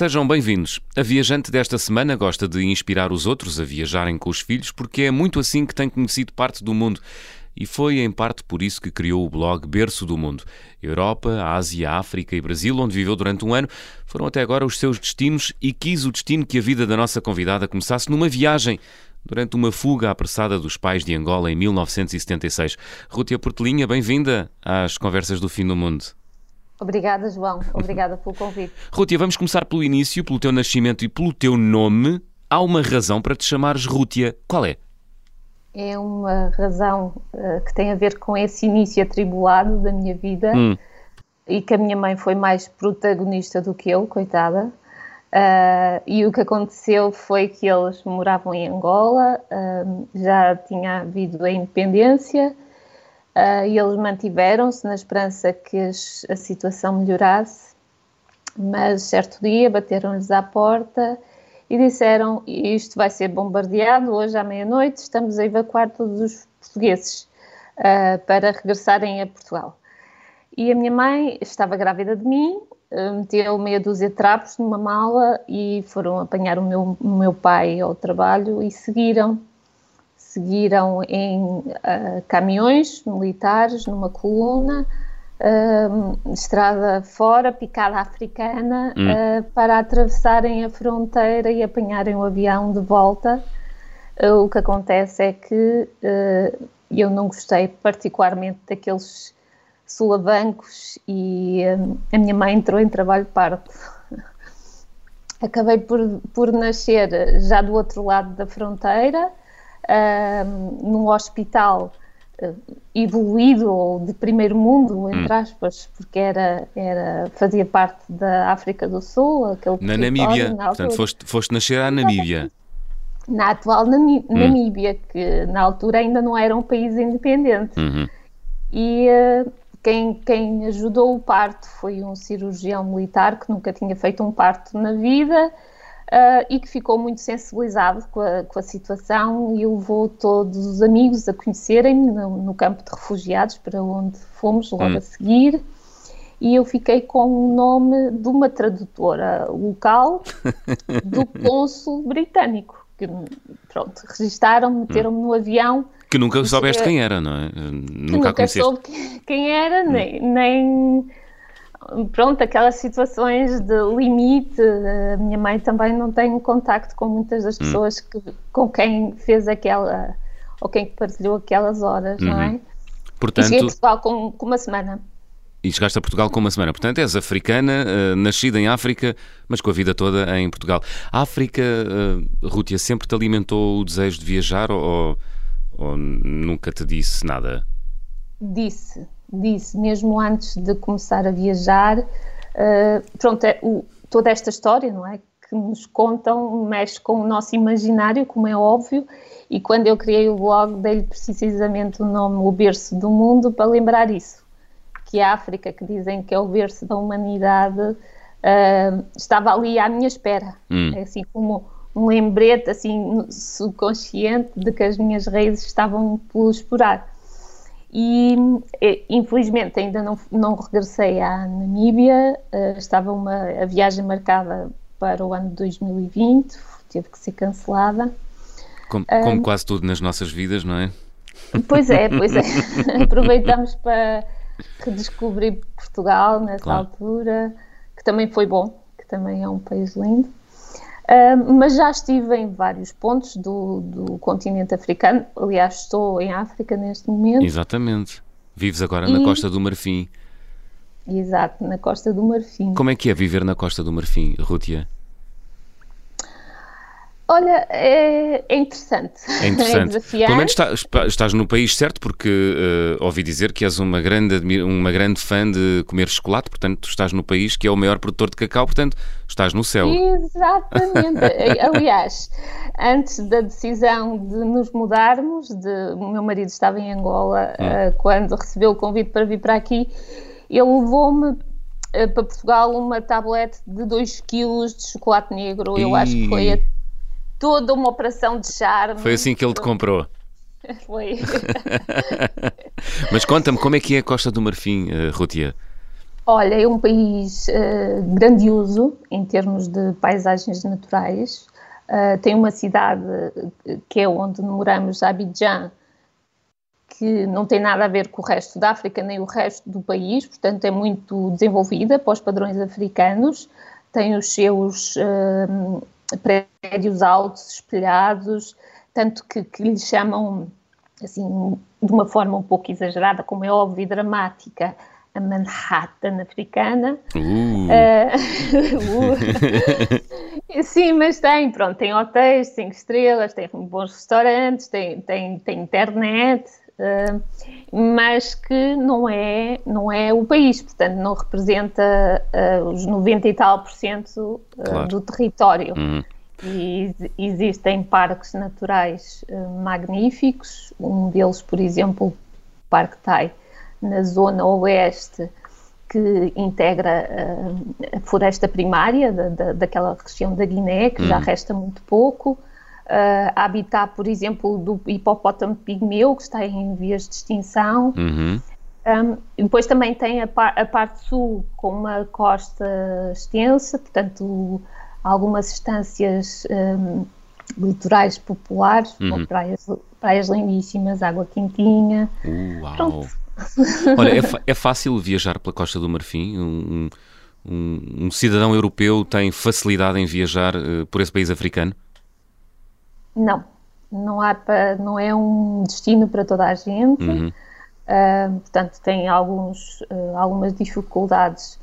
Sejam bem-vindos. A viajante desta semana gosta de inspirar os outros a viajarem com os filhos porque é muito assim que tem conhecido parte do mundo. E foi em parte por isso que criou o blog Berço do Mundo. Europa, Ásia, África e Brasil, onde viveu durante um ano, foram até agora os seus destinos e quis o destino que a vida da nossa convidada começasse numa viagem durante uma fuga apressada dos pais de Angola em 1976. Rútia Portelinha, bem-vinda às Conversas do Fim do Mundo. Obrigada, João. Obrigada pelo convite. Rútia, vamos começar pelo início, pelo teu nascimento e pelo teu nome. Há uma razão para te chamares Rútia. Qual é? É uma razão uh, que tem a ver com esse início atribulado da minha vida hum. e que a minha mãe foi mais protagonista do que eu, coitada. Uh, e o que aconteceu foi que eles moravam em Angola, uh, já tinha havido a independência Uh, e eles mantiveram-se na esperança que a situação melhorasse, mas certo dia bateram-lhes à porta e disseram: Isto vai ser bombardeado hoje à meia-noite, estamos a evacuar todos os portugueses uh, para regressarem a Portugal. E a minha mãe estava grávida de mim, uh, meteu meia dúzia de trapos numa mala e foram apanhar o meu, o meu pai ao trabalho e seguiram seguiram em uh, caminhões militares numa coluna, uh, estrada fora, picada africana, hum. uh, para atravessarem a fronteira e apanharem o avião de volta. o que acontece é que eu não gostei particularmente daqueles solavancos e a minha mãe entrou em trabalho parto. Acabei por, por nascer já do outro lado da fronteira, num hospital uh, evoluído ou de primeiro mundo, entre hum. aspas, porque era, era, fazia parte da África do Sul, aquele Na Namíbia, na portanto foste, foste nascer à Namíbia. Na atual hum. Namíbia, que na altura ainda não era um país independente. Uhum. E uh, quem, quem ajudou o parto foi um cirurgião militar que nunca tinha feito um parto na vida uh, e que ficou muito sensibilizado com a, com a, situação e levou todos os amigos a conhecerem-me no, no, campo de refugiados, para onde fomos logo hum. a seguir. E eu fiquei com o nome de uma tradutora local do cônsul britânico, que pronto, registaram, meteram-me hum. no avião. Que nunca soubeste quem era, não é? Nunca, nunca soube quem era, hum. nem, nem pronto, aquelas situações de limite. A minha mãe também não tem contacto com muitas das hum. pessoas que, com quem fez aquela, ou quem partilhou aquelas horas, uhum. não é? Uhum. Portanto, e cheguei a Portugal com, com uma semana. E chegaste a Portugal com uma semana. Portanto, és africana, uh, nascida em África, mas com a vida toda em Portugal. A África, uh, Rútia, sempre te alimentou o desejo de viajar ou, ou nunca te disse nada? Disse, disse, mesmo antes de começar a viajar, uh, pronto, é, o, toda esta história, não é? Que nos contam, mexe com o nosso imaginário, como é óbvio, e quando eu criei o blog, dei-lhe precisamente o nome O Berço do Mundo para lembrar isso. Que a África, que dizem que é o berço da humanidade, uh, estava ali à minha espera. Hum. É assim como um lembrete assim subconsciente de que as minhas raízes estavam por explorar. E infelizmente ainda não, não regressei à Namíbia, uh, estava uma, a viagem marcada para o ano de 2020, teve que ser cancelada. Como, como quase tudo nas nossas vidas, não é? Pois é, pois é. Aproveitamos para redescobrir Portugal nessa claro. altura, que também foi bom, que também é um país lindo. Uh, mas já estive em vários pontos do, do continente africano. Aliás, estou em África neste momento. Exatamente. Vives agora e... na Costa do Marfim. Exato, na Costa do Marfim. Como é que é viver na Costa do Marfim, Rútia? Olha, é, é, interessante. É interessante. É Pelo menos estás, estás no país certo, porque uh, ouvi dizer que és uma grande, uma grande fã de comer chocolate, portanto, estás no país que é o maior produtor de cacau, portanto, estás no céu. Exatamente. Aliás, antes da decisão de nos mudarmos, de, o meu marido estava em Angola hum. uh, quando recebeu o convite para vir para aqui, ele levou-me uh, para Portugal uma tablete de 2 kg de chocolate negro. Eu acho que foi a toda uma operação de charme. Foi assim que ele te comprou. Foi. Mas conta-me, como é que é a Costa do Marfim, uh, Rutia? Olha, é um país uh, grandioso em termos de paisagens naturais. Uh, tem uma cidade que é onde moramos, Abidjan, que não tem nada a ver com o resto da África nem o resto do país, portanto é muito desenvolvida para os padrões africanos, tem os seus uh, prédios altos, espelhados, tanto que, que lhe chamam, assim, de uma forma um pouco exagerada, como é óbvio e dramática, a Manhattan africana. Uh. Uh, sim, mas tem, pronto, tem hotéis, cinco estrelas, tem bons restaurantes, tem, tem, tem internet, mas que não é, não é o país, portanto não representa uh, os 90 e tal por cento claro. do território. Uhum. E existem parques naturais magníficos, um deles, por exemplo, o Parque Tai, na zona oeste que integra a floresta primária da, da, daquela região da Guiné, que já uhum. resta muito pouco. Uh, habitat, por exemplo, do hipopótamo pigmeu, que está em vias de extinção. Uhum. Um, e depois também tem a, par, a, parte sul com uma costa extensa, portanto, algumas estâncias um, litorais populares, uhum. praias, praias lindíssimas, água quentinha. Uau. Pronto, Olha, é, é, fácil viajar pela Costa do Marfim? Um, um, um cidadão europeu tem facilidade em viajar uh, por esse país africano? Não, não, há para, não é um destino para toda a gente. Uhum. Uh, portanto, tem alguns, uh, algumas dificuldades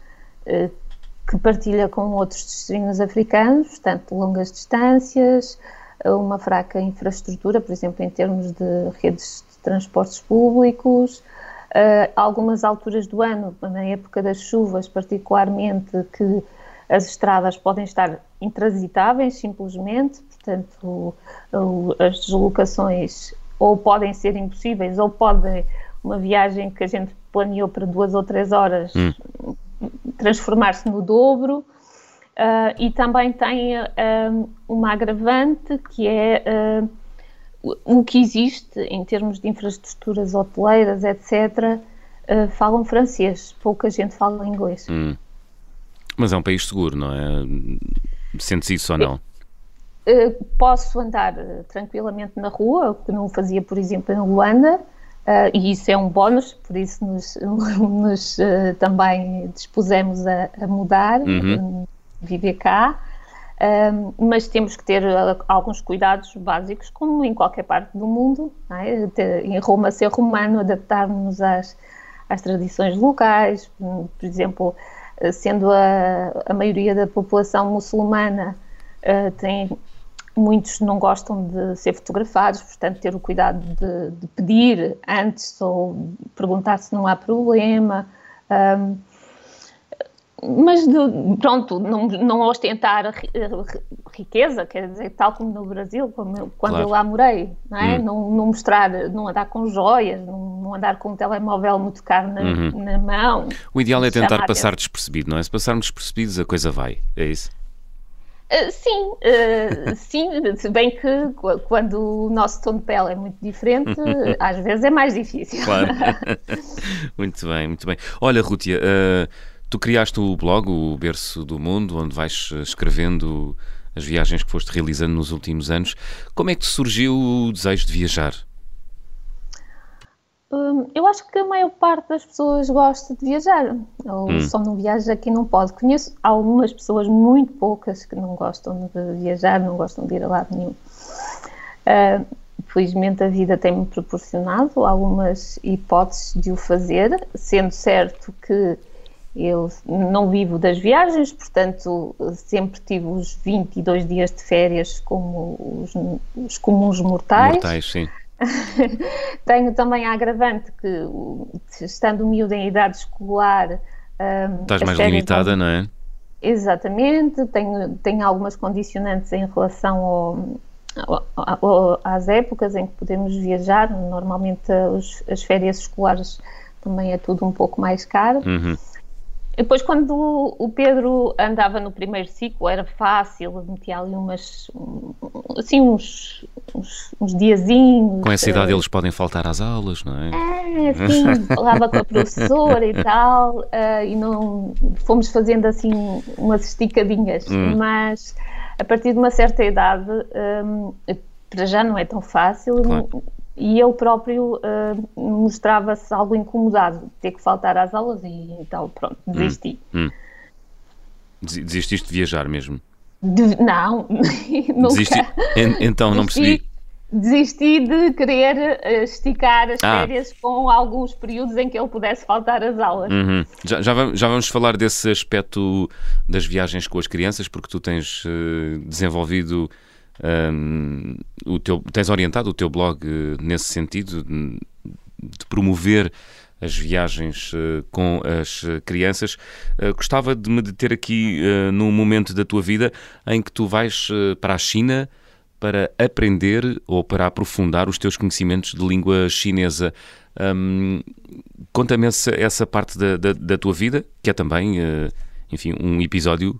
que partilha com outros destinos africanos, portanto, longas distâncias, uma fraca infraestrutura, por exemplo, em termos de redes de transportes públicos, Uh, algumas alturas do ano, na época das chuvas, particularmente, que as estradas podem estar intransitáveis, simplesmente, portanto, o, as deslocações ou podem ser impossíveis, ou podem, uma viagem que a gente planeou para duas ou três horas, hum. transformar-se no dobro. Uh, e também tem uh, uma agravante que é o que existe em termos de infraestruturas hoteleiras, etc., uh, falam francês, pouca gente fala inglês. Hum. Mas é um país seguro, não é? Sentes isso ou não? Uh, posso andar uh, tranquilamente na rua, o que não fazia, por exemplo, em Luanda, e isso é um bónus, por isso nos, nos também dispusemos a, a mudar, uhum. viver cá. Um, mas temos que ter uh, alguns cuidados básicos, como em qualquer parte do mundo. É? Em Roma, ser romano, adaptar-nos às, às tradições locais, por exemplo, sendo a, a maioria da população muçulmana, uh, tem, muitos não gostam de ser fotografados, portanto, ter o cuidado de, de pedir antes ou perguntar se não há problema. Um, mas de, pronto, não, não ostentar riqueza, quer dizer, tal como no Brasil, como quando claro. eu lá morei, não, é? Hum. não, não, mostrar, não andar com joias, não, não andar com um telemóvel muito caro na, uhum. na mão. O ideal é tentar passar despercebido, não é? Se passarmos despercebidos, a coisa vai, é isso? Uh, sim, uh, sim, se bem que quando o nosso tom de pele é muito diferente, às vezes é mais difícil. Claro. muito bem, muito bem. Olha, Rútia, uh, Tu criaste o blog, o Berço do Mundo, onde vais eh, escrevendo as viagens que foste realizando nos últimos anos. Como é que te surgiu o desejo de viajar? Hum, eu acho que a maior parte das pessoas gosta de viajar, ou hum. só não viaja quem não pode. Conheço algumas pessoas, muito poucas, que não gostam de viajar, não gostam de ir a lado nenhum. Uh, felizmente a vida tem-me proporcionado algumas hipóteses de o fazer, sendo certo que eu não vivo das viagens, portanto, sempre tive os 22 dias de férias como os, os comuns mortais. Mortais, sim. Tenho também a agravante que, estando miúdo em idade escolar. Um, Estás mais limitada, não é? Exatamente. Tenho, tenho algumas condicionantes em relação ao, às épocas em que podemos viajar. Normalmente, os, as férias escolares também é tudo um pouco mais caro. Uhum. Depois, quando o Pedro andava no primeiro ciclo, era fácil, metia ali umas, assim, uns, uns, uns diazinhos. Com essa idade eles podem faltar às aulas, não é? É, sim, falava com a professora e tal, uh, e não fomos fazendo assim umas esticadinhas, hum. mas a partir de uma certa idade, um, para já não é tão fácil. Claro. E ele próprio uh, mostrava-se algo incomodado de ter que faltar às aulas e então, pronto, hum. desisti. Hum. Desististe de viajar mesmo? De, não, Desisti, então, não percebi. Desisti de querer eh, esticar as ah. férias com alguns períodos em que ele pudesse faltar às aulas. Uhum. Já, já, vamos, já, vamos, falar desse aspecto das viagens com as crianças, porque tu tens uh, desenvolvido, um, o teu, tens orientado o teu blog uh, nesse sentido, de, promover as viagens uh, com as crianças. Uh, gostava de me deter aqui uh, num momento da tua vida em que tu vais para a China para aprender ou para aprofundar os teus conhecimentos de língua chinesa. Um, Conta-me essa, essa, parte da, da, da, tua vida, que é também, enfim, um episódio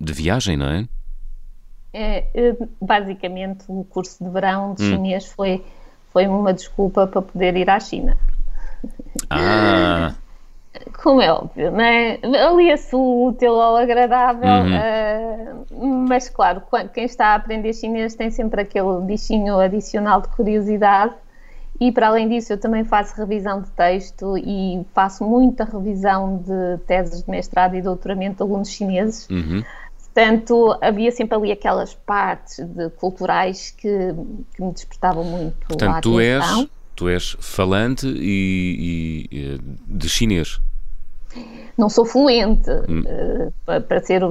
de viagem, não é? É? Basicamente, o curso de verão de hum. chinês foi, foi uma desculpa para poder ir à China. Ah! Como é óbvio, não é? Alia-se o útil ao agradável, uhum. uh, mas claro, quem está a aprender chinês tem sempre aquele bichinho adicional de curiosidade. E para além disso, eu também faço revisão de texto e faço muita revisão de teses de mestrado e doutoramento de alunos chineses. Uhum. Portanto, havia sempre ali aquelas partes de, culturais que, que me despertavam muito Portanto, a atenção. Tu és Tu és falante e, e de chinês. Não sou fluente. Hum. Uh, para ser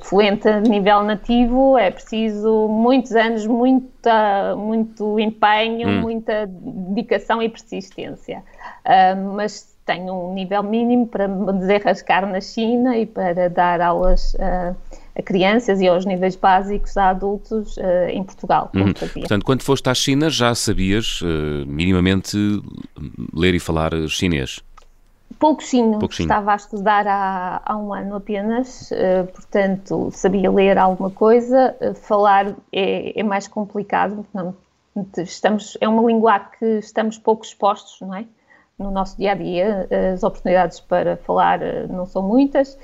fluente a nível nativo é preciso muitos anos, muita, muito empenho, hum. muita dedicação e persistência. Uh, mas tenho um nível mínimo para me desenrascar na China e para dar aulas uh, a crianças e aos níveis básicos a adultos uh, em Portugal. Uhum. Portanto, quando foste à China já sabias uh, minimamente ler e falar chinês? Pouquinho, Pouquinho. estava a estudar há, há um ano apenas, uh, portanto sabia ler alguma coisa, falar é, é, mais complicado, não, estamos, é uma língua que estamos pouco expostos, não é? No nosso dia a dia, as oportunidades para falar não são muitas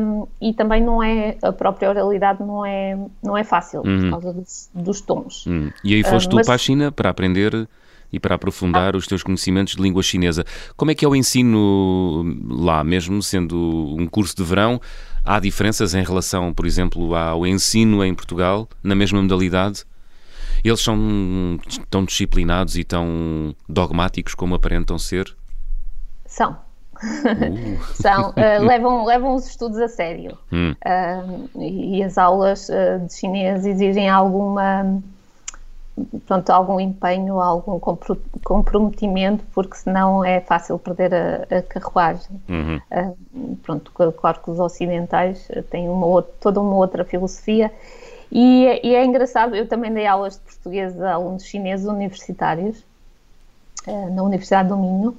um, e também não é a própria oralidade não é não é fácil uhum. por causa dos, dos tons. Uhum. E aí foste uh, tu mas... para a China para aprender e para aprofundar ah. os teus conhecimentos de língua chinesa. Como é que é o ensino lá, mesmo sendo um curso de verão? Há diferenças em relação, por exemplo, ao ensino em Portugal, na mesma modalidade? Eles são tão disciplinados e tão dogmáticos como aparentam ser? São. Uh. São, uh, levam, levam os estudos a sério. Hum. Uh, e, as aulas de chinês exigem alguma pronto, algum empenho, algum comprometimento, porque senão é fácil perder a, a carruagem. Uhum. Uh, pronto, claro que os ocidentais têm uma outra, toda uma outra filosofia e, e, é engraçado, eu também dei aulas de português a alunos chineses universitários uh, na Universidade do Minho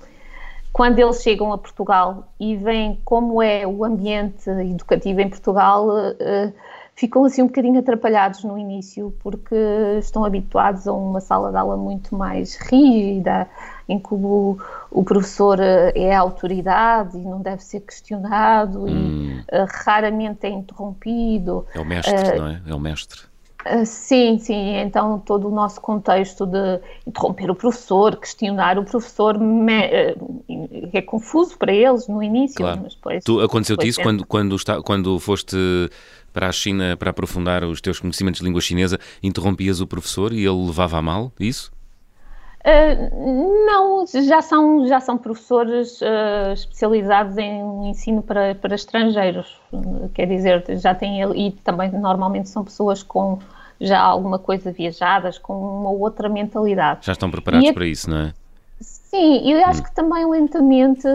quando eles chegam a Portugal e veem como é o ambiente educativo em Portugal, uh, ficam assim um bocadinho atrapalhados no início, porque estão habituados a uma sala de aula muito mais rígida, em que o, o professor eh, é a autoridade e não deve ser questionado hum. e uh, raramente é interrompido. É o mestre, não é? É o mestre. Ah, sim, sim. Então, todo o nosso contexto de interromper o professor, questionar o professor, me, uh, é confuso para eles no início. Claro. Mas depois, tu, Aconteceu-te isso quando, quando, está, quando foste para a China para aprofundar os teus conhecimentos de língua chinesa, interrompias o professor e ele levava a mal isso? Uh, não, já são, já são professores uh, especializados em ensino para, para estrangeiros, quer dizer, já têm, e também normalmente são pessoas com já alguma coisa viajadas, com uma outra mentalidade. Já estão preparados para isso, não é? Sim, e eu acho hum. que também lentamente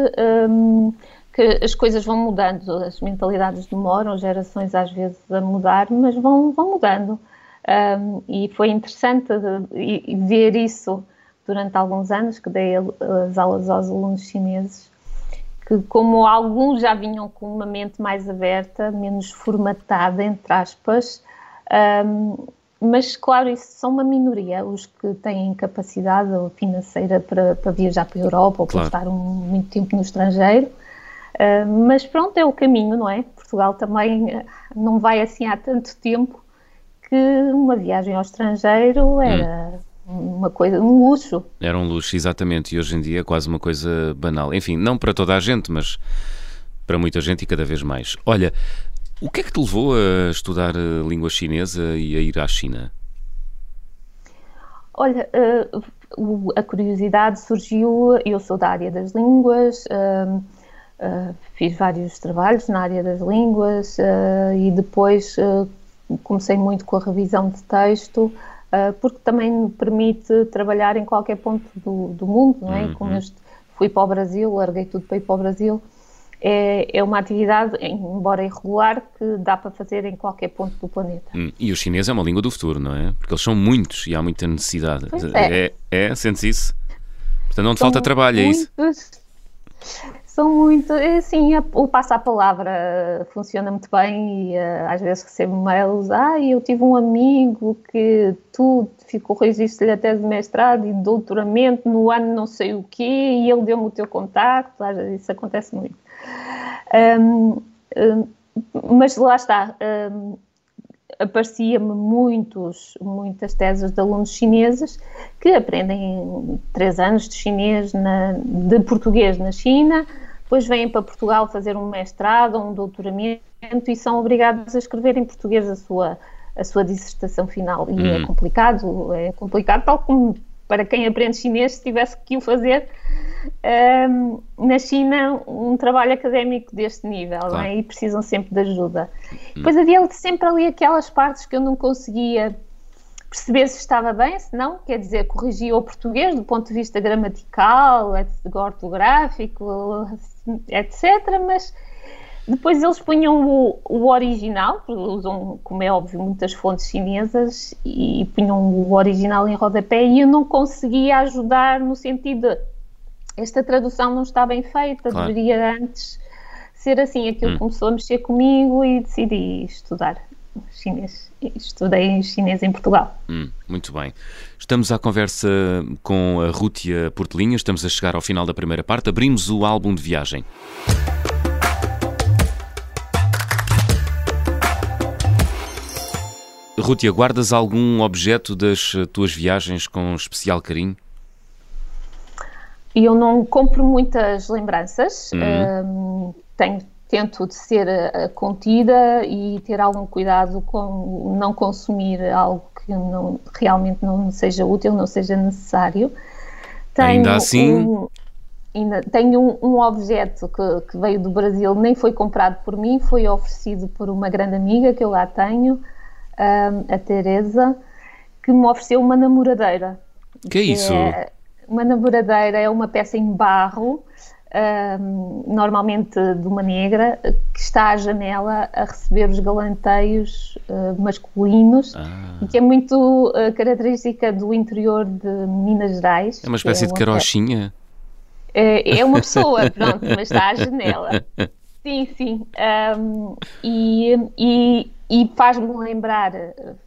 um, que as coisas vão mudando, as mentalidades demoram, gerações às vezes a mudar, mas vão, vão mudando. Um, e foi interessante ver isso durante alguns anos que dei as aulas aos alunos chineses, que como alguns já vinham com uma mente mais aberta, menos formatada, entre aspas, um, mas, claro, isso são uma minoria, os que têm capacidade financeira para, para viajar para a Europa ou claro. para estar um, muito tempo no estrangeiro. Uh, mas pronto, é o caminho, não é? Portugal também não vai assim há tanto tempo que uma viagem ao estrangeiro era. Hum uma coisa, um luxo. Era um luxo, exatamente, e hoje em dia é quase uma coisa banal. Enfim, não para toda a gente, mas para muita gente e cada vez mais. Olha, o que é que te levou a estudar a língua chinesa e a ir à China? Olha, uh, a curiosidade surgiu, eu sou da área das línguas, uh, uh, fiz vários trabalhos na área das línguas e depois comecei muito com a revisão de texto, porque também me permite trabalhar em qualquer ponto do, do mundo, não é? Uhum. Como eu fui para o Brasil, larguei tudo para ir para o Brasil, é, é uma atividade, embora irregular, que dá para fazer em qualquer ponto do planeta. Hum, e o chinês é uma língua do futuro, não é? Porque eles são muitos e há muita necessidade. Pois é. é, é sentes isso? Portanto, não te falta trabalho, muitos, é isso? São muito. É, sim, o passo à palavra funciona muito bem e uh, às vezes recebo mails. Ah, eu tive um amigo que tu ficou registro-lhe a tese de mestrado e de doutoramento no ano não sei o quê e ele deu-me o teu contacto. Isso acontece muito. Um, um, mas lá está, um, aparecia-me muitos, muitas teses de alunos chineses que aprendem três anos de chinês, na, de português na China, depois vêm para Portugal fazer um mestrado ou um doutoramento e são obrigados a escrever em português a sua, a sua dissertação final. E é hum. complicado, é complicado, tal como para quem aprende chinês se tivesse que o fazer um, na China um trabalho académico deste nível claro. é? e precisam sempre de ajuda. Hum. Depois havia sempre ali aquelas partes que eu não conseguia perceber se estava bem, se não, quer dizer, corrigia o português do ponto de vista gramatical, ortográfico, etc. Mas depois eles punham o, o original, usam, como é óbvio, muitas fontes chinesas, e punham o original em rodapé e eu não conseguia ajudar no sentido de esta tradução não está bem feita, claro. deveria antes ser assim. Aquilo hum. começou a mexer comigo e decidi estudar chinês. Estudei chinês em Portugal. Hum, muito bem. Estamos à conversa com a Rútia Portelinha, estamos a chegar ao final da primeira parte. Abrimos o álbum de viagem. Rútia, guardas algum objeto das tuas viagens com especial carinho? Eu não compro muitas lembranças, uhum. um, tenho, tento de ser uh, contida e ter algum cuidado com não consumir algo que não, realmente não seja útil, não seja necessário. Tenho ainda assim? Um, ainda, tenho um, um objeto que, que, veio do Brasil, nem foi comprado por mim, foi oferecido por uma grande amiga que eu lá tenho, a Teresa, que me ofereceu uma namoradeira. Que, é isso? É, uma namoradeira é uma peça em barro, um, normalmente de uma negra, que está à janela a receber os galanteios uh, masculinos ah. e que é muito uh, característica do interior de Minas Gerais. É uma espécie é de carochinha? É, é uma pessoa, pronto, mas está à janela. Sim, sim. Um, e, e, e faz-me lembrar,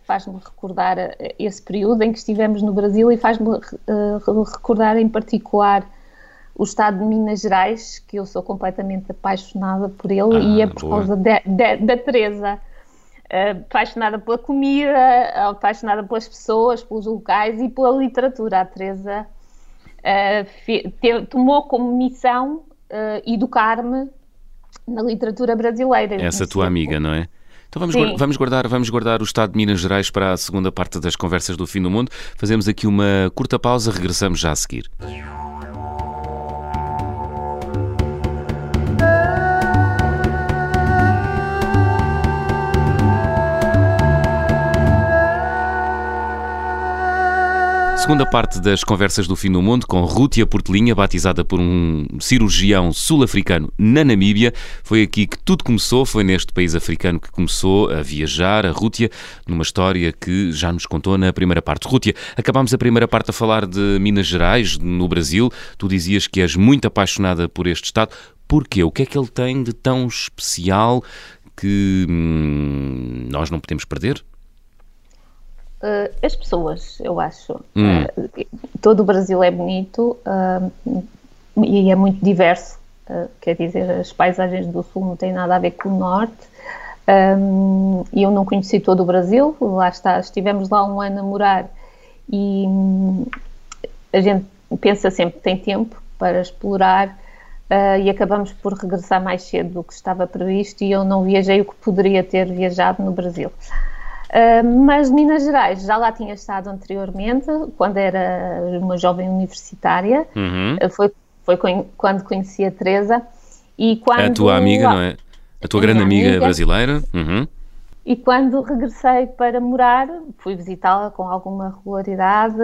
faz-me recordar esse período em que estivemos no Brasil e faz-me uh, recordar em particular o estado de Minas Gerais, que eu sou completamente apaixonada por ele ah, e é por boa. causa de, de, da Teresa. Uh, apaixonada pela comida, apaixonada pelas pessoas, pelos locais e pela literatura. A Teresa uh, tomou como missão educar-me na literatura brasileira. Essa tua amiga, não é? Então vamos, guardar, vamos, guardar, vamos guardar o estado de Minas Gerais para a segunda parte das conversas do fim do mundo. Fazemos aqui uma curta pausa, regressamos já a seguir. Segunda parte das conversas do fim do mundo com Rútia Portelinha, batizada por um cirurgião sul-africano na Namíbia. Foi aqui que tudo começou, foi neste país africano que começou a viajar, a Rútia, numa história que já nos contou na primeira parte. Rútia, acabámos a primeira parte a falar de Minas Gerais, no Brasil. Tu dizias que és muito apaixonada por este Estado. Porquê? O que é que ele tem de tão especial que hum, nós não podemos perder? Uh, as pessoas, eu acho. Hum. Uh, todo o Brasil é bonito uh, e é muito diverso. quer dizer, as paisagens do Sul não têm nada a ver com o Norte. Um, eu não conheci todo o Brasil, lá está, estivemos lá um ano a morar e a gente pensa sempre que tem tempo para explorar e acabamos por regressar mais cedo do que estava previsto e eu não viajei o que poderia ter viajado no Brasil. Uh, mas Minas Gerais já lá tinha estado anteriormente, quando era uma jovem universitária. Uhum. Uh, foi, foi quando conheci a Teresa. E quando, a tua amiga, não é? A tua grande amiga, amiga, brasileira. Uhum. E quando regressei para morar, fui visitá-la com alguma regularidade,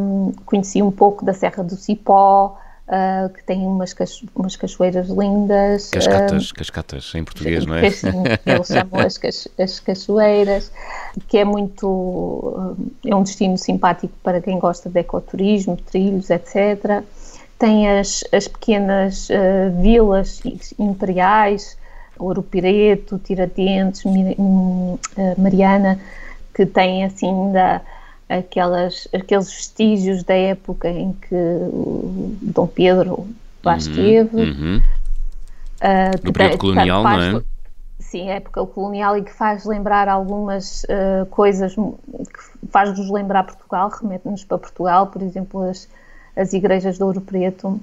um, conheci um pouco da Serra do Cipó, uh, que tem umas, umas cachoeiras lindas. Cascatas, uh, cascatas em português, não é? eles chamam as, as cachoeiras, que é muito. é um destino simpático para quem gosta de ecoturismo, trilhos, etc. Tem as, as pequenas vilas imperiais, Ouro Pireto, Tiradentes, Mariana, que têm assim ainda aquelas, aqueles vestígios da época em que o Dom Pedro lá esteve. Uhum. Uh, no período colonial, faz, não é? Sim, época colonial e que faz lembrar algumas uh, coisas que faz-nos lembrar Portugal, remete-nos para Portugal, por exemplo, as, as igrejas de Ouro Preto.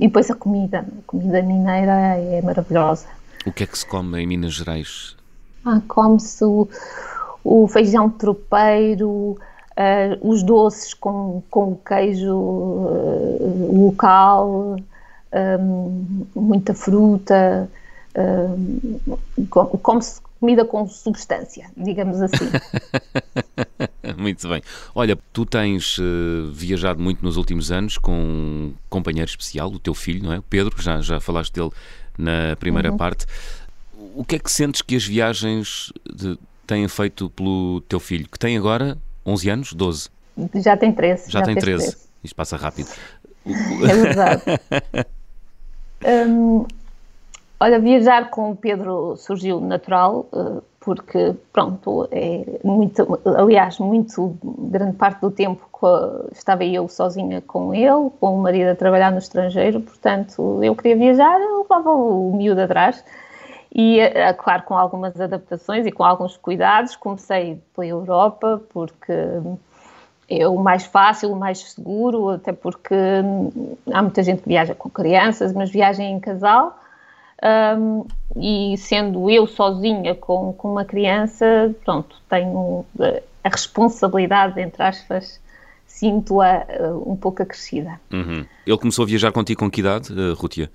E depois a comida, a comida mineira é maravilhosa. O que é que se come em Minas Gerais? Ah, come-se o, o feijão tropeiro, uh, os doces com, com queijo uh, local, um, muita fruta, um, come-se comida com substância, digamos assim. muito bem. Olha, tu tens uh, viajado muito nos últimos anos com um companheiro especial, o teu filho, não é? O Pedro, já, já falaste dele na primeira uhum. parte. O que é que sentes que as viagens de, têm feito pelo teu filho, que tem agora 11 anos, 12? Já tem 13. Já, já tem 13. 13. Isto passa rápido. É verdade. um, olha, viajar com o Pedro surgiu natural, eh, porque, pronto, é muito, aliás, muito, grande parte do tempo estava eu sozinha com ele, com o marido a trabalhar no estrangeiro, portanto, eu queria viajar, eu levava o miúdo atrás e, eh, claro, com algumas adaptações e com alguns cuidados, comecei pela Europa, porque é o mais fácil, o mais seguro, até porque há muita gente que viaja com crianças, mas viaja em casal. Um, e sendo eu sozinha com, com uma criança, pronto, tenho eh, a responsabilidade, entre aspas, sinto-a um pouco acrescida. Uhum. Ele começou a viajar contigo com que idade, uh, Rútia?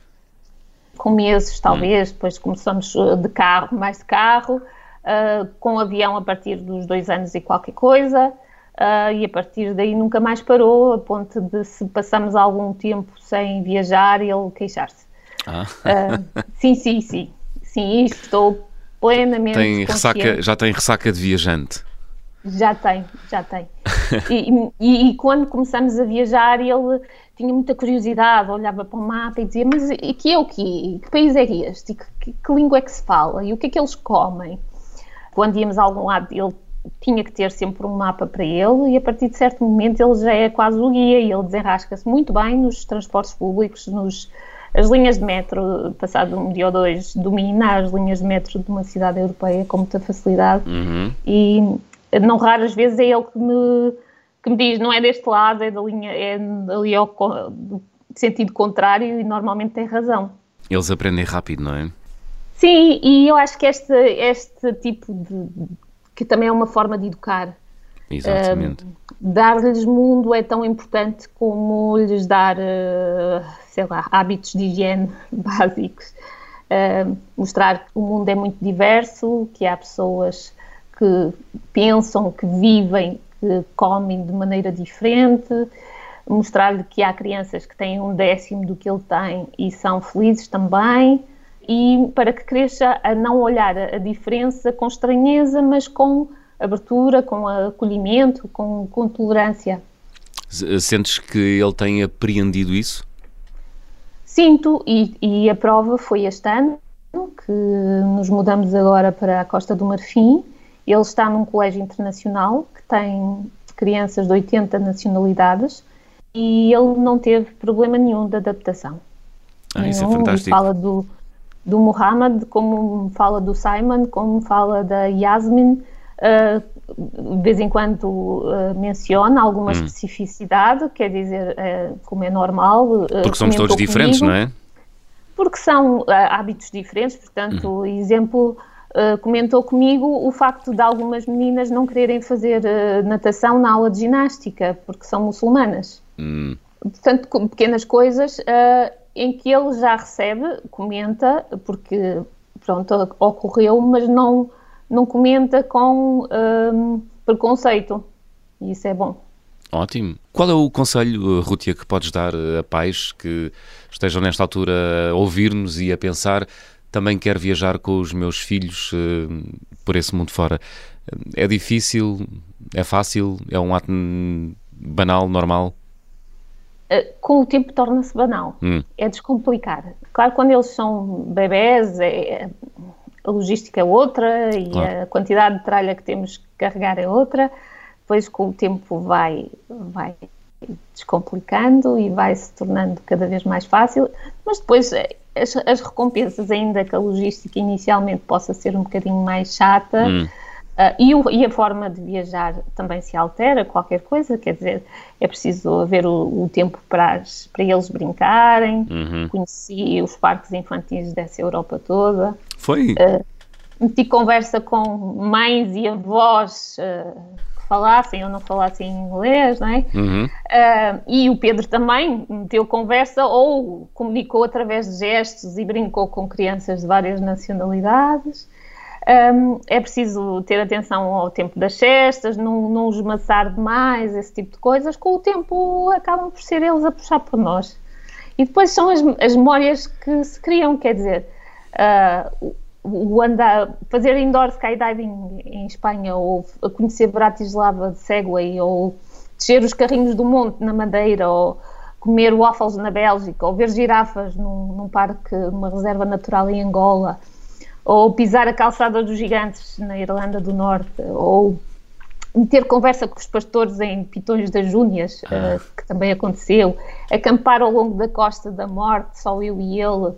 Com meses, talvez, hum. depois começamos eh, de carro, mais de carro, uh, com avião a partir dos dois anos e qualquer coisa, uh, e a partir daí nunca mais parou, a ponto de se passamos algum tempo sem viajar, ele queixar-se. Ah. Uh, sim, sim, sim. Sim, estou plenamente tem ressaca, Já tem ressaca de viajante? Já tem, já tem. e, e, e, quando começamos a viajar, ele tinha muita curiosidade, olhava para o mapa e dizia: Mas aqui é o quê? Que país é este? Que, que, que, língua é que se fala? E o que é que eles comem? Quando íamos a algum lado, ele tinha que ter sempre um mapa para ele, e a partir de certo momento ele já é quase o guia e ele desenrasca-se muito bem nos transportes públicos, nos. As linhas de metro, passado um dia ou dois, domina as linhas de metro de uma cidade europeia com muita facilidade uhum. e não raras vezes é ele que me que me diz não é deste lado, é da linha, é ali ao sentido contrário e normalmente tem razão. Eles aprendem rápido, não é? Sim, e eu acho que este, este tipo de. que também é uma forma de educar. Exatamente. Uh, Dar-lhes mundo é tão importante como lhes dar, uh, sei lá, hábitos de higiene básicos. Uh, mostrar que o mundo é muito diverso, que há pessoas que pensam, que vivem que comem de maneira diferente, mostrar-lhe que há crianças que têm um décimo do que ele tem e são felizes também, e para que cresça a não olhar a diferença com estranheza, mas com abertura, com acolhimento, com, com tolerância. Sentes que ele tem apreendido isso? Sinto, e, e, a prova foi este ano, que nos mudamos agora para a Costa do Marfim Ele está num colégio internacional que tem crianças de 80 nacionalidades e ele não teve problema nenhum de adaptação. Ah, isso é fantástico. Fala do, do Muhammad, como fala do Simon, como fala da Yasmin. Uh, de vez em quando uh, menciona alguma hum. especificidade, quer dizer, uh, como é normal. Porque somos todos comigo, diferentes, não é? Porque são hábitos diferentes, portanto, hum. exemplo, comentou comigo o facto de algumas meninas não quererem fazer natação na aula de ginástica, porque são muçulmanas. Hum. Portanto, pequenas coisas em que ele já recebe, comenta, porque pronto, ocorreu, mas não, não comenta com um, preconceito. E isso é bom. Ótimo. Qual é o conselho, Rútia, que podes dar a pais que estejam nesta altura a ouvir-nos e a pensar também quero viajar com os meus filhos uh, por esse mundo fora? É difícil? É fácil? É um ato banal, normal? Eh, com o tempo torna-se banal. Hum. É descomplicar. Claro, quando eles são bebés, é, a logística é outra e claro. a quantidade de tralha que temos que carregar é outra. Depois, com o tempo, vai, vai descomplicando e vai se tornando cada vez mais fácil. Mas depois, eh, as, as recompensas, ainda que a logística inicialmente possa ser um bocadinho mais chata. Hum Uh, e, o, e, a forma de viajar também se altera, qualquer coisa, quer dizer, é preciso haver o, o tempo para, as, para eles brincarem. Uhum. Conheci os parques infantis dessa Europa toda. Foi? Uh, meti conversa com mães e avós uh, falassem ou não falassem inglês, não é? Uhum. Uh, e o Pedro também meteu conversa ou comunicou através de gestos e brincou com crianças de várias nacionalidades. Um, é preciso ter atenção ao tempo das cestas, não, não os maçar demais, esse tipo de coisas. Com o tempo acabam por ser eles a puxar por nós. E depois são as, as memórias que se criam, quer dizer, uh, o andar, fazer indoor skydiving em Espanha, ou conhecer Bratislava de Segway, ou descer os carrinhos do monte na Madeira, ou comer waffles na Bélgica, ou ver girafas num, num parque, numa reserva natural em Angola ou pisar a calçada dos gigantes na Irlanda do Norte, ou ter conversa com os pastores em Pitões das Júnias, ah. uh, que também aconteceu, acampar ao longo da Costa da Morte, só eu e ele,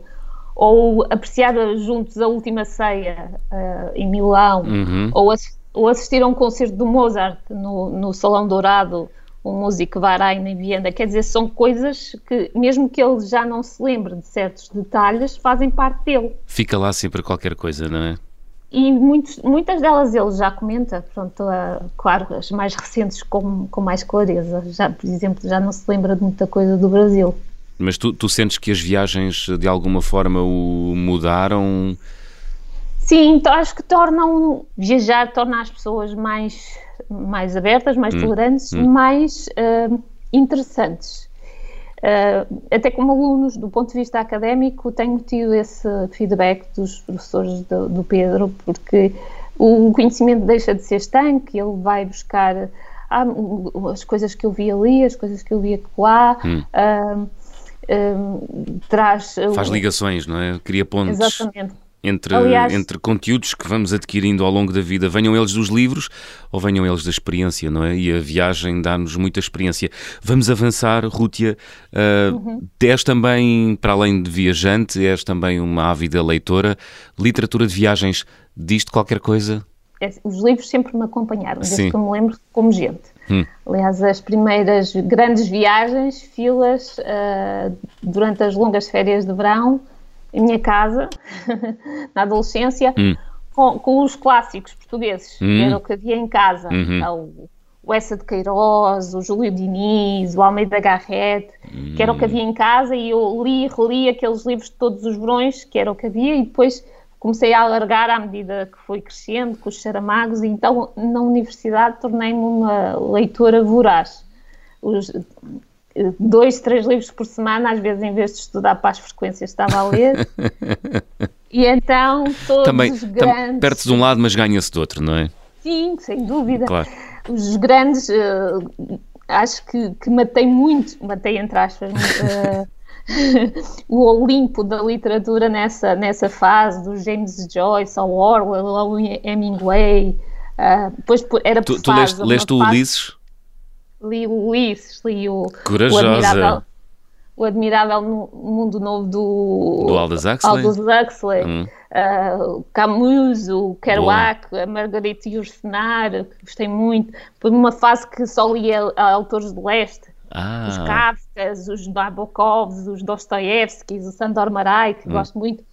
ou apreciar juntos a última ceia uh, em Milão, uhum. ou, ass ou, assistir a um concerto do Mozart no, no Salão Dourado um músico Varain em Viena. Quer dizer, são coisas que, mesmo que ele já não se lembre de certos detalhes, fazem parte dele. Fica lá sempre qualquer coisa, não é? E muitos, muitas delas ele já comenta, pronto, uh, claro, as mais recentes com, com mais clareza. Já, por exemplo, já não se lembra de muita coisa do Brasil. Mas tu, tu sentes que as viagens de alguma forma o mudaram? Sim, acho que tornam viajar torna as pessoas mais mais abertas, mais hum. tolerantes, hum. mais uh, interessantes. Uh, até como alunos, do ponto de vista académico, tenho tido esse feedback dos professores do, do Pedro, porque o conhecimento deixa de ser estanque, ele vai buscar ah, as coisas que eu vi ali, as coisas que eu vi lá. Hum. Uh, uh, traz. Faz ligações, não é? Cria pontos. Exatamente entre, Aliás, entre conteúdos que vamos adquirindo ao longo da vida, venham eles dos livros ou venham eles da experiência, não é? E a viagem dá-nos muita experiência. Vamos avançar, Rútia. Uh, uhum. És também, para além de viajante, és também uma ávida leitora. Literatura de viagens, diz-te qualquer coisa? É, os livros sempre me acompanharam, desde Sim. que eu me lembro como gente. Hum. Aliás, as primeiras grandes viagens, filas, uh, durante as longas férias de verão, em minha casa, na adolescência, hum. com, com, os clássicos portugueses, hum. que era o que havia em casa. Uhum. Então, o Essa de Queiroz, o Júlio Diniz, o Almeida Garrett, hum. que era o que havia em casa, e eu li e reli aqueles livros de todos os verões, que era o que havia, e depois comecei a alargar à medida que fui crescendo, com os charamagos, e então na universidade tornei-me uma leitora voraz. Os, dois, três livros por semana, às vezes em vez de estudar para as frequências estava a ler. e então todos também, os grandes... Perde-se de um lado, mas ganha-se do outro, não é? Sim, sem dúvida. Claro. Os grandes, uh, acho que, que matei muito, matei entre aspas, uh, o Olimpo da literatura nessa, nessa fase, do James Joyce ao Orwell, ao Hemingway, Uh, depois era tu, tu leste, leste o Ulisses? Li o Ulisses, li o, Corajosa. o Admirável, o admirável Mundo Novo do, do Aldous Huxley, Aldous Huxley hum. uh, Camus, o Kerouac, Boa. a Margarita Yourcenar, que gostei muito. Foi uma fase que só lia autores do leste. Ah. Os Kafkas, os Nabokovs, os Dostoevskis, o Sandor Marai, que hum. gosto muito.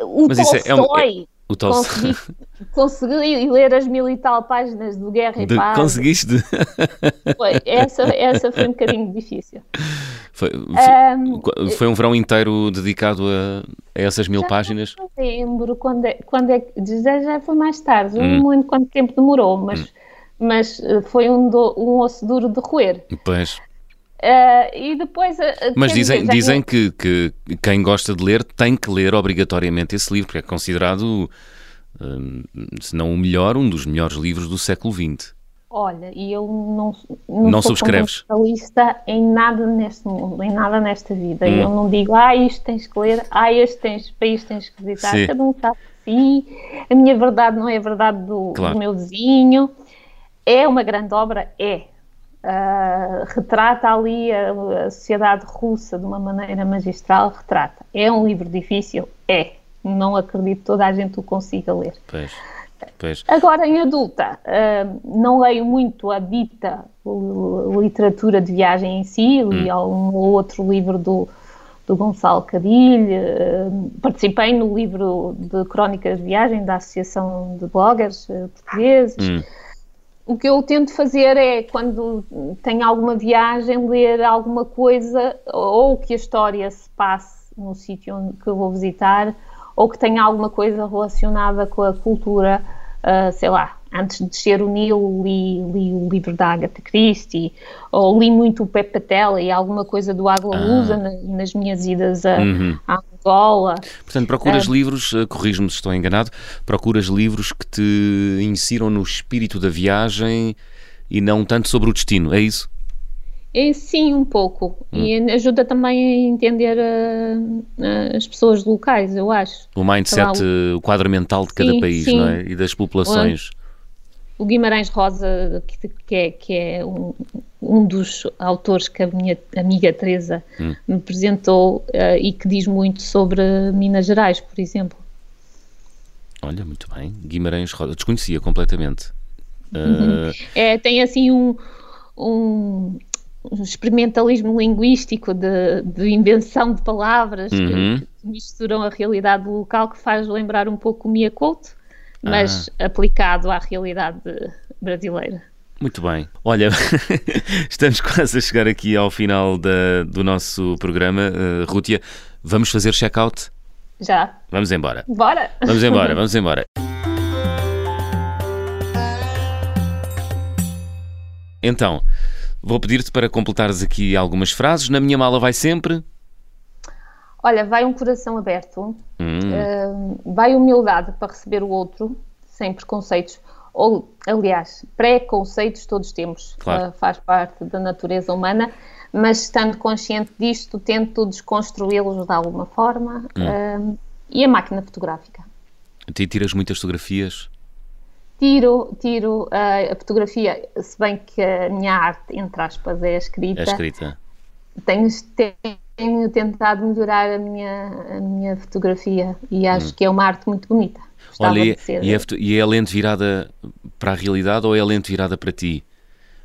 O Mas Tolstói, é, é, um, é, o Consegui, consegui, ler as mil e tal páginas do Guerra e de, Paz. Conseguiste? Foi, essa, essa foi um bocadinho difícil. Foi, um, foi um verão inteiro dedicado a, a essas mil páginas? Não lembro quando é, quando é já, já foi mais tarde, hum. não lembro quanto tempo demorou, mas, hum. mas eh, foi um, do, um osso duro de roer. Pois. Uh, e depois. Uh, Mas dizem, dizem que, que quem gosta de ler tem que ler obrigatoriamente esse livro, porque é considerado, uh, se não o melhor, um dos melhores livros do século XX. Olha, e eu não, não, não sou subscreves especialista em nada neste mundo, em nada nesta vida. Hum. Eu não digo, ah, isto tens que ler, ah, este tens, para isto tens que visitar. Sim. Cada um sabe si. A minha verdade não é a verdade do, claro. do meu vizinho. É uma grande obra? É Uh, retrata ali a, a, sociedade russa de uma maneira magistral, retrata. É um livro difícil? É. Não acredito que toda a gente o consiga ler. Pois. Pois. Agora, em adulta, uh, não leio muito a dita literatura de viagem em si, li hum. um ou outro livro do, do Gonçalo Cadilho, uh, participei no livro de crónicas de viagem da Associação de Bloggers Portugueses. Hum o que eu tento fazer é, quando tenho alguma viagem, ler alguma coisa, ou que a história se passe no sítio que eu vou visitar, ou que tenha alguma coisa relacionada com a cultura, uh, sei lá, antes de descer o Nilo li, li o livro da Agatha Christie, ou li muito o Pepe Tela e alguma coisa do Água Lusa ah. nas minhas idas a, uhum. a Angola. Portanto, procuras uh, livros, uh, corrijo-me se estou enganado, procuras livros que te insiram no espírito da viagem e não tanto sobre o destino, é isso? É, sim, um pouco. Hum. E ajuda também a entender uh, as pessoas locais, eu acho. O mindset, o quadro mental de cada sim, país, sim. não é? E das populações o Guimarães Rosa, que, que é, que é um, um, dos autores que a minha amiga Teresa hum. me apresentou uh, e que diz muito sobre Minas Gerais, por exemplo. Olha, muito bem. Guimarães Rosa, desconhecia completamente. Uh... É, tem assim um, um, um experimentalismo linguístico de, de, invenção de palavras uhum. que, que, misturam a realidade local que faz lembrar um pouco o Mia Couto mas ah. aplicado à realidade brasileira. Muito bem. Olha, estamos quase a chegar aqui ao final da, do nosso programa. Uh, Rútia, vamos fazer check-out? Já. Vamos embora. Bora. Vamos embora, vamos embora. Então, vou pedir-te para completares aqui algumas frases. Na minha mala vai sempre. Olha, vai um coração aberto, hum. uh, vai humildade para receber o outro, sem preconceitos. Ou, aliás, pré-conceitos todos temos, claro. uh, faz parte da natureza humana, mas estando consciente disto, tento desconstruí-los de alguma forma. Hum. Uh, e a máquina fotográfica. Ti tiras muitas fotografias? Tiro, tiro a fotografia, se bem que a minha arte, entre aspas, é a escrita. É escrita. Tenho, tenho tentado melhorar a minha, a minha fotografia e acho hum. que é uma arte muito bonita. Olha, e, e, é, e é a lente virada para a realidade ou é a lente virada para ti?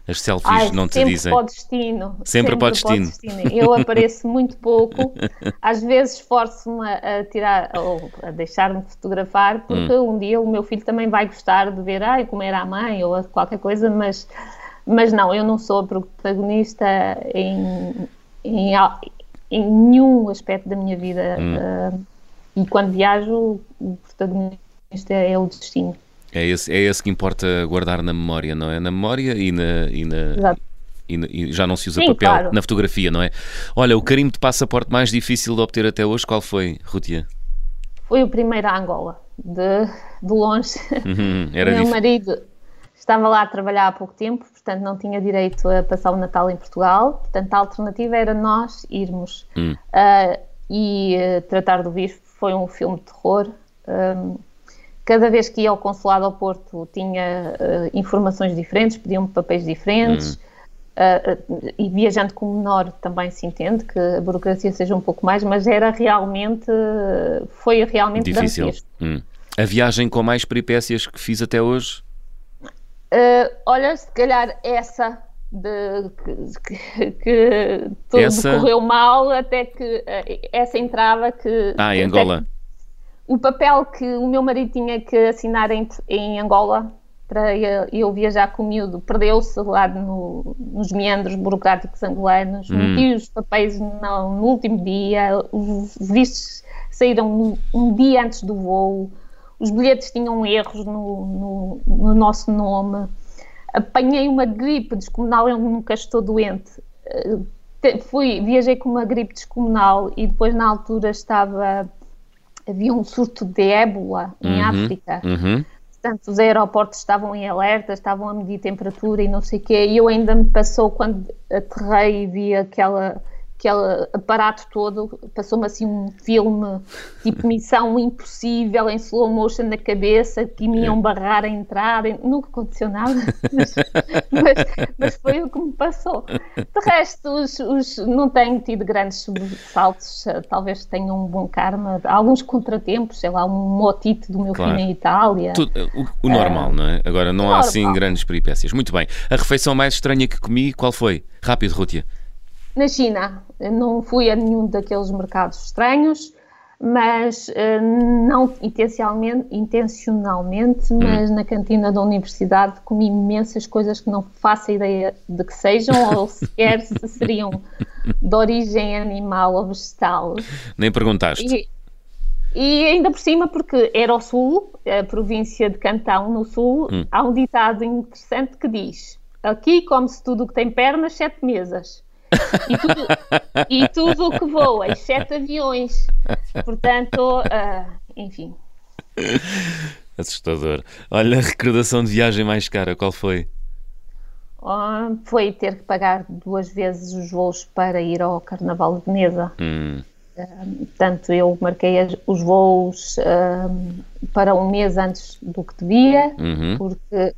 As selfies Ai, não te dizem? Para o destino. Sempre, sempre para o destino. destino. Eu apareço muito pouco, às vezes esforço-me a, tirar ou a deixar-me fotografar, porque hum. um dia o meu filho também vai gostar de ver ai, como era a mãe ou qualquer coisa, mas, mas não, eu não sou protagonista em, em, em nenhum aspecto da minha vida. Hum. Uh, e quando viajo, o protagonista é o destino. É esse, é esse que importa guardar na memória, não é? Na memória e na. E na... E, e, já não se usa Sim, papel claro. na fotografia, não é? Olha, o carimbo de passaporte mais difícil de obter até hoje, qual foi, Rutia? Foi o primeiro a Angola, de, de longe. Uhum, era Meu marido Estava lá a trabalhar há pouco tempo, portanto não tinha direito a passar o Natal em Portugal. Portanto, a alternativa era nós irmos hum. uh, e uh, tratar do bicho. Foi um filme de terror. Um, cada vez que ia ao consulado ao Porto tinha uh, informações diferentes, pediam-me papéis diferentes. Hum. Uh, e viajando com menor também se entende que a burocracia seja um pouco mais, mas era realmente, foi realmente difícil. Hum. A viagem com mais peripécias que fiz até hoje? Uh, olha, se calhar essa de, que, que tudo essa... correu mal até que essa entrava que. Ah, em Angola. O papel que o meu marido tinha que assinar em, em Angola para eu viajar com o miúdo perdeu-se lá no, nos meandros burocráticos angolanos, hum. meti os papéis no, no, último dia, os vistos saíram um, um, dia antes do voo, os bilhetes tinham erros no, no, no nosso nome, apanhei uma gripe descomunal, eu nunca estou doente, eh, fui, viajei com uma gripe descomunal e depois na altura estava, havia um surto de ébola em uhum, África, uhum. Portanto, os aeroportos estavam em alerta, estavam a medir temperatura e não sei o quê. E eu ainda me passou quando aterrei e vi aquela aquele aparato todo, passou-me assim um filme tipo Missão Impossível em slow motion na cabeça, que me iam é. barrar a entrada, nunca aconteceu nada, mas, mas, mas, foi o que me passou. De resto, os, os, não tenho tido grandes sobressaltos, talvez tenha um bom karma, alguns contratempos, sei lá, um motite do meu claro. filho em Itália. Tudo, o, o, normal, uh, não é? Agora não há assim grandes peripécias. Muito bem. A refeição mais estranha que comi, qual foi? Rápido, Rútia. Na China, não fui a nenhum daqueles mercados estranhos, mas uh, não intencionalmente, intencionalmente hum. mas na cantina da universidade comi imensas coisas que não faço ideia de que sejam ou sequer se seriam de origem animal ou vegetal. Nem perguntaste. E, e ainda por cima, porque era o sul, a província de Cantão, no sul, hum. há um ditado interessante que diz: aqui come-se tudo o que tem pernas, sete mesas. E tudo, o que voa, exceto aviões. Portanto, uh, enfim. Assustador. Olha, a recordação de viagem mais cara, qual foi? Uh, foi ter que pagar duas vezes os voos para ir ao Carnaval de Veneza. Hum portanto, eu marquei as, os voos para um mês antes do que devia, uhum. porque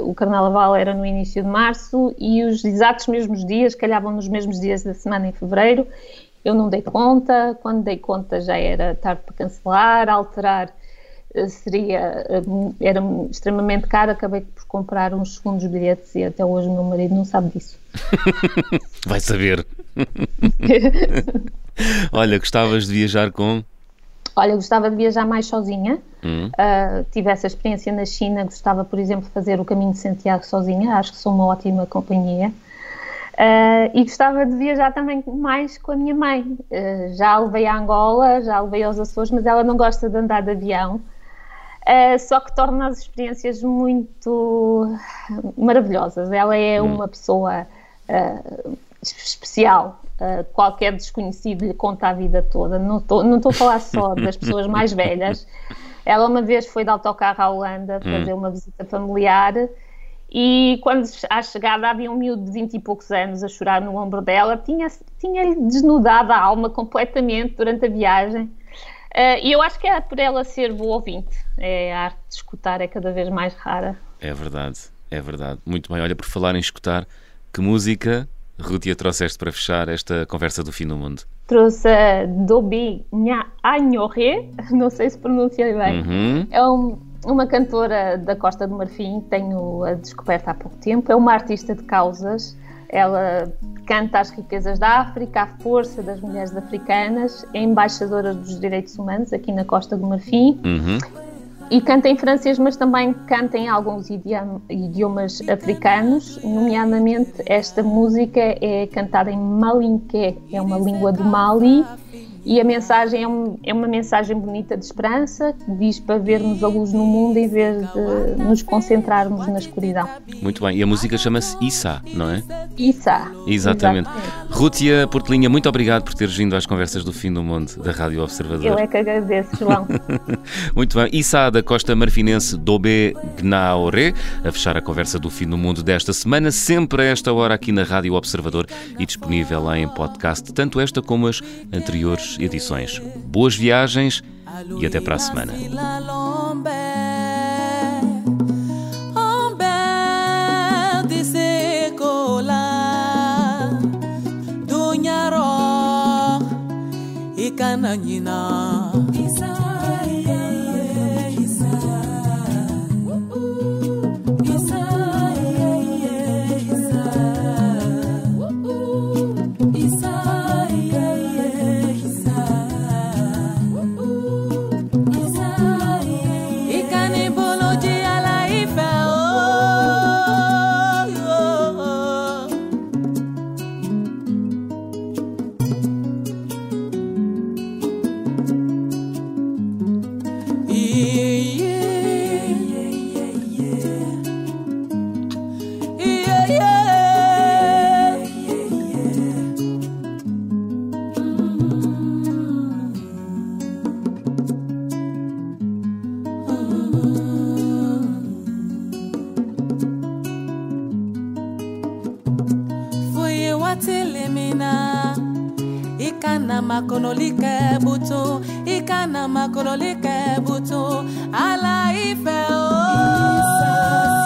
o carnaval era no início de março e os exatos mesmos dias calhavam nos mesmos dias da semana em fevereiro. Eu não dei conta, quando dei conta já era tarde para cancelar, alterar seria eh, era extremamente caro, acabei por comprar uns segundos bilhetes e até hoje o meu marido não sabe disso. Vai saber. Olha, gostavas de viajar com? Olha, gostava de viajar mais sozinha. Hum. Uh, tive essa experiência na China. Gostava, por exemplo, de fazer o caminho de Santiago sozinha. Acho que sou uma ótima companhia. Uh, e gostava de viajar também mais com a minha mãe. Uh, já a levei a Angola, já a levei aos Açores, mas ela não gosta de andar de avião. Só que torna as experiências muito maravilhosas. Ela é hum. uma pessoa especial. Uh, qualquer desconhecido lhe conta a vida toda. Não estou a falar só das pessoas mais velhas. Ela uma vez foi de autocarro à Holanda hum. fazer hum. uma visita familiar e quando à chegada havia um miúdo de 20 e poucos anos a chorar no ombro dela, tinha-lhe tinha desnudado a alma completamente durante a viagem. Uh, e eu acho que é por ela ser boa ouvinte. É, a arte de escutar é cada vez mais rara. É verdade, é verdade. Muito bem. Olha, por falar em escutar, que música Rútia, trouxeste para fechar esta conversa do fim do mundo? Trouxe a Dobi Anhoré, não sei se pronunciei bem. Uhum. É um, uma cantora da Costa do Marfim, tenho-a descoberta há pouco tempo. É uma artista de causas. Ela canta as riquezas da África, a força das mulheres africanas, é embaixadora dos direitos humanos aqui na Costa do Marfim. Uhum. E canta em francês, mas também canta em alguns idiomas africanos, nomeadamente esta música é cantada em malinké, é uma língua do Mali, e a mensagem é, um, é, uma mensagem bonita de esperança, que diz para vermos a luz no mundo em vez de nos concentrarmos na escuridão. Muito bem, e a música chama-se Issa, não é? Issa. Exatamente. Exatamente. Rútia Portelinha, muito obrigado por teres vindo às conversas do fim do mundo da Rádio Observador. Eu é que agradeço, João. muito bem, Issa da Costa Marfinense Dobe Gnaoré, a fechar a conversa do fim do mundo desta semana, sempre a esta hora aqui na Rádio Observador e disponível em podcast, tanto esta como as anteriores edições. Boas viagens e até para a semana. na ikana makololike butu ikana makololike butu ala ife o. Oh.